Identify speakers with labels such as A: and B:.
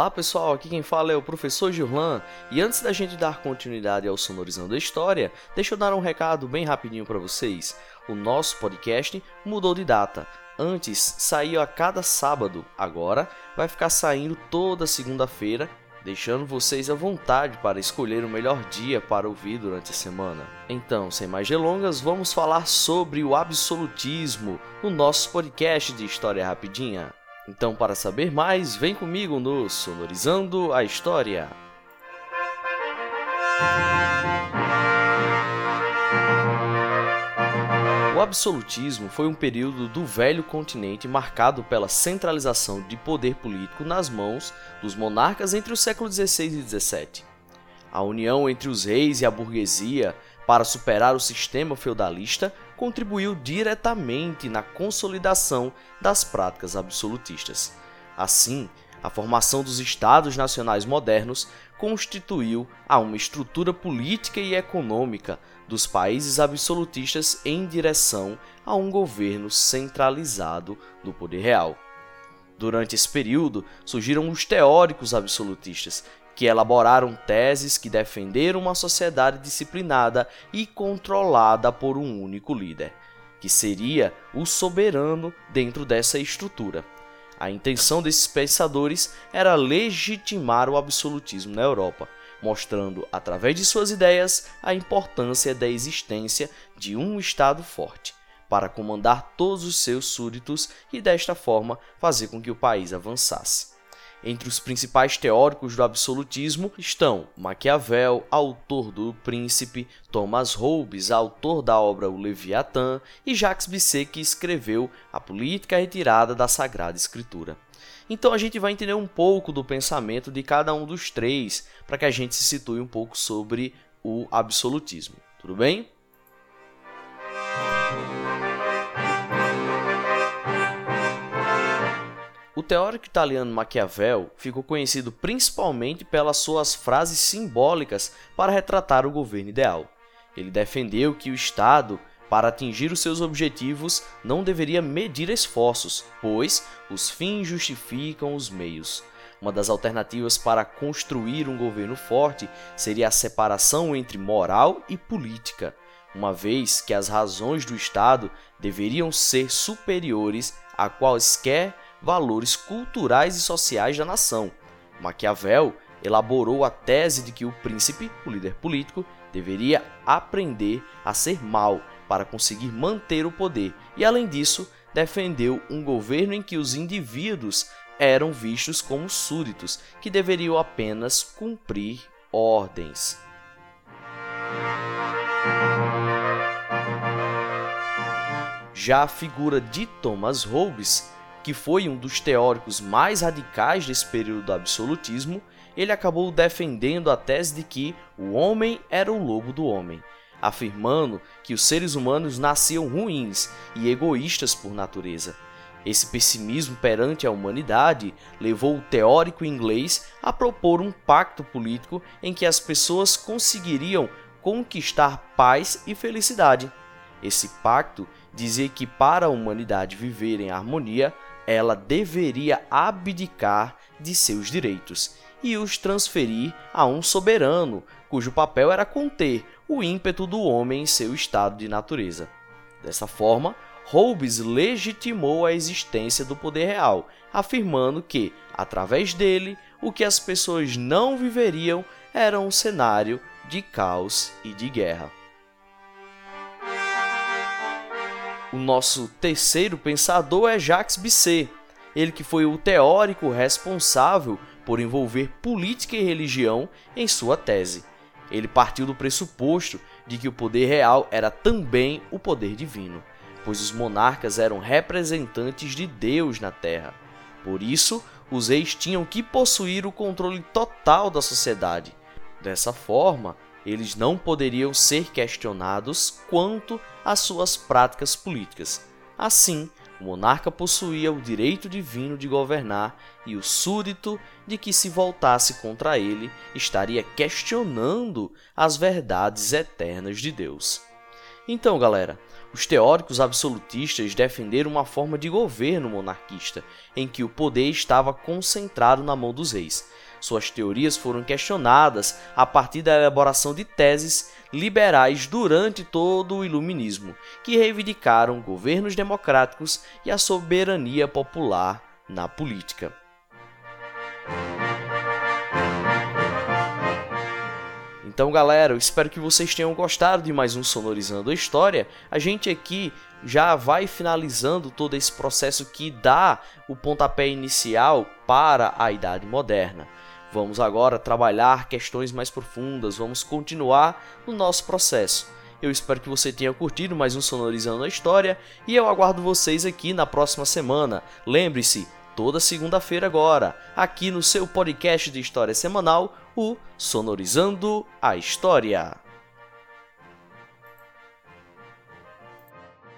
A: Olá pessoal, aqui quem fala é o professor Gillan e antes da gente dar continuidade ao Sonorizando a História, deixa eu dar um recado bem rapidinho para vocês. O nosso podcast mudou de data. Antes saía a cada sábado, agora vai ficar saindo toda segunda-feira, deixando vocês à vontade para escolher o melhor dia para ouvir durante a semana. Então, sem mais delongas, vamos falar sobre o absolutismo no nosso podcast de História Rapidinha. Então, para saber mais, vem comigo no Sonorizando a História. O absolutismo foi um período do velho continente marcado pela centralização de poder político nas mãos dos monarcas entre o século XVI e XVII. A união entre os reis e a burguesia para superar o sistema feudalista contribuiu diretamente na consolidação das práticas absolutistas. Assim, a formação dos Estados nacionais modernos constituiu a uma estrutura política e econômica dos países absolutistas em direção a um governo centralizado do poder real. Durante esse período, surgiram os teóricos absolutistas, que elaboraram teses que defenderam uma sociedade disciplinada e controlada por um único líder, que seria o soberano dentro dessa estrutura. A intenção desses pensadores era legitimar o absolutismo na Europa, mostrando, através de suas ideias, a importância da existência de um Estado forte para comandar todos os seus súditos e, desta forma, fazer com que o país avançasse. Entre os principais teóricos do absolutismo estão Maquiavel, autor do Príncipe, Thomas Hobbes, autor da obra O Leviatã, e Jacques Bisset, que escreveu A Política Retirada da Sagrada Escritura. Então a gente vai entender um pouco do pensamento de cada um dos três, para que a gente se situe um pouco sobre o absolutismo. Tudo bem? O teórico italiano Maquiavel ficou conhecido principalmente pelas suas frases simbólicas para retratar o governo ideal. Ele defendeu que o Estado, para atingir os seus objetivos, não deveria medir esforços, pois os fins justificam os meios. Uma das alternativas para construir um governo forte seria a separação entre moral e política, uma vez que as razões do Estado deveriam ser superiores a quaisquer valores culturais e sociais da nação. Maquiavel elaborou a tese de que o príncipe, o líder político, deveria aprender a ser mal para conseguir manter o poder e, além disso, defendeu um governo em que os indivíduos eram vistos como súditos que deveriam apenas cumprir ordens. Já a figura de Thomas Hobbes que foi um dos teóricos mais radicais desse período do absolutismo, ele acabou defendendo a tese de que o homem era o lobo do homem, afirmando que os seres humanos nasciam ruins e egoístas por natureza. Esse pessimismo perante a humanidade levou o teórico inglês a propor um pacto político em que as pessoas conseguiriam conquistar paz e felicidade. Esse pacto dizia que para a humanidade viver em harmonia, ela deveria abdicar de seus direitos e os transferir a um soberano, cujo papel era conter o ímpeto do homem em seu estado de natureza. Dessa forma, Hobbes legitimou a existência do poder real, afirmando que, através dele, o que as pessoas não viveriam era um cenário de caos e de guerra. O nosso terceiro pensador é Jacques Bisset, ele que foi o teórico responsável por envolver política e religião em sua tese. Ele partiu do pressuposto de que o poder real era também o poder divino, pois os monarcas eram representantes de Deus na terra. Por isso, os reis tinham que possuir o controle total da sociedade. Dessa forma, eles não poderiam ser questionados quanto às suas práticas políticas. Assim, o monarca possuía o direito divino de governar e o súdito de que se voltasse contra ele estaria questionando as verdades eternas de Deus. Então, galera, os teóricos absolutistas defenderam uma forma de governo monarquista, em que o poder estava concentrado na mão dos reis. Suas teorias foram questionadas a partir da elaboração de teses liberais durante todo o Iluminismo, que reivindicaram governos democráticos e a soberania popular na política. Então, galera, eu espero que vocês tenham gostado de mais um Sonorizando a História. A gente aqui já vai finalizando todo esse processo que dá o pontapé inicial para a Idade Moderna. Vamos agora trabalhar questões mais profundas, vamos continuar no nosso processo. Eu espero que você tenha curtido mais um Sonorizando a História e eu aguardo vocês aqui na próxima semana. Lembre-se, toda segunda-feira agora, aqui no seu podcast de história semanal, o Sonorizando a História.